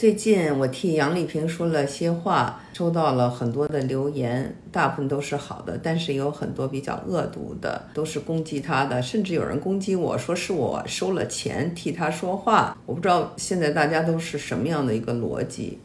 最近我替杨丽萍说了些话，收到了很多的留言，大部分都是好的，但是有很多比较恶毒的，都是攻击她的，甚至有人攻击我说是我收了钱替她说话。我不知道现在大家都是什么样的一个逻辑。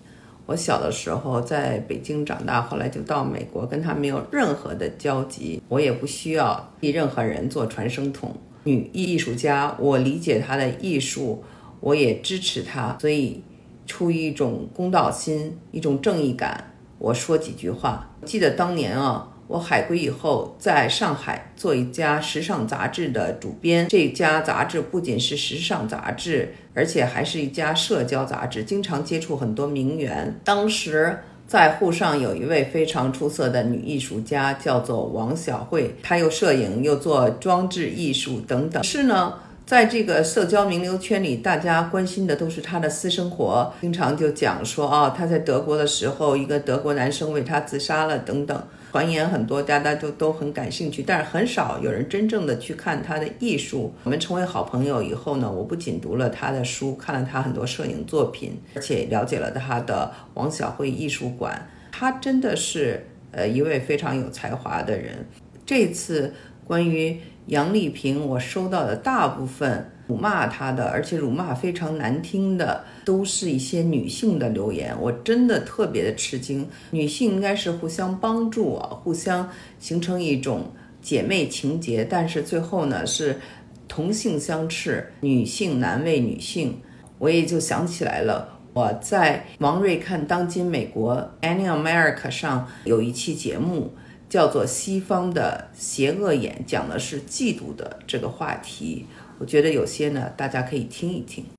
我小的时候在北京长大，后来就到美国，跟她没有任何的交集，我也不需要替任何人做传声筒。女艺术家，我理解她的艺术，我也支持她，所以。出于一种公道心，一种正义感，我说几句话。记得当年啊，我海归以后，在上海做一家时尚杂志的主编。这家杂志不仅是时尚杂志，而且还是一家社交杂志，经常接触很多名媛。当时在沪上有一位非常出色的女艺术家，叫做王小慧，她又摄影又做装置艺术等等。是呢。在这个社交名流圈里，大家关心的都是他的私生活，经常就讲说啊，他在德国的时候，一个德国男生为他自杀了等等，传言很多，大家都都很感兴趣，但是很少有人真正的去看他的艺术。我们成为好朋友以后呢，我不仅读了他的书，看了他很多摄影作品，而且了解了他的王小慧艺术馆，他真的是呃一位非常有才华的人。这次关于。杨丽萍，我收到的大部分辱骂她的，而且辱骂非常难听的，都是一些女性的留言。我真的特别的吃惊。女性应该是互相帮助啊，互相形成一种姐妹情结，但是最后呢是同性相斥，女性难为女性。我也就想起来了，我在王瑞看当今美国 Any America 上有一期节目。叫做西方的邪恶眼，讲的是嫉妒的这个话题。我觉得有些呢，大家可以听一听。